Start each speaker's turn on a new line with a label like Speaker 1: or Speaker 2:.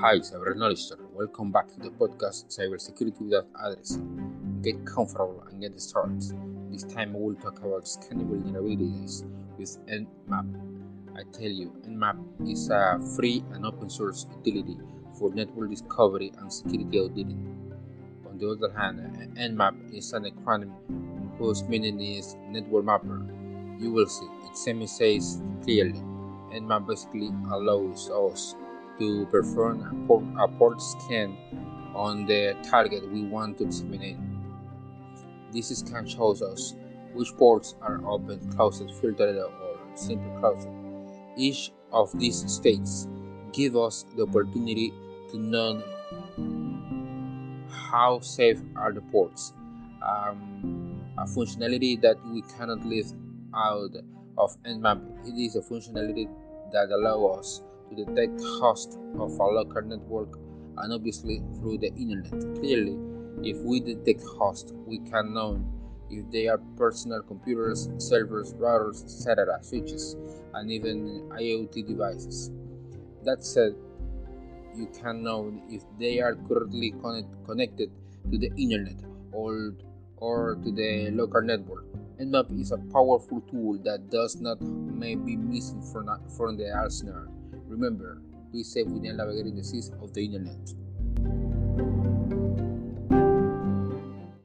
Speaker 1: Hi, Cyber Knowledge Welcome back to the podcast Cybersecurity Without Address. Get comfortable and get started. This time we'll talk about scanning vulnerabilities with Nmap. I tell you, Nmap is a free and open source utility for network discovery and security auditing. On the other hand, Nmap is an acronym whose meaning is Network Mapper. You will see, it semi says clearly. Nmap basically allows us to perform a port, a port scan on the target we want to examine. This scan shows us which ports are open, closed, filtered, or simply closed. Each of these states give us the opportunity to know how safe are the ports. Um, a functionality that we cannot leave out of Nmap. It is a functionality that allows us to detect host of a local network and obviously through the internet. Clearly, if we detect host, we can know if they are personal computers, servers, routers, etc., switches, and even IoT devices. That said, you can know if they are currently connect, connected to the internet or, or to the local network. Nmap is a powerful tool that does not may be missing from, from the arsenal. Remember, be safe within navigating the seas of the internet.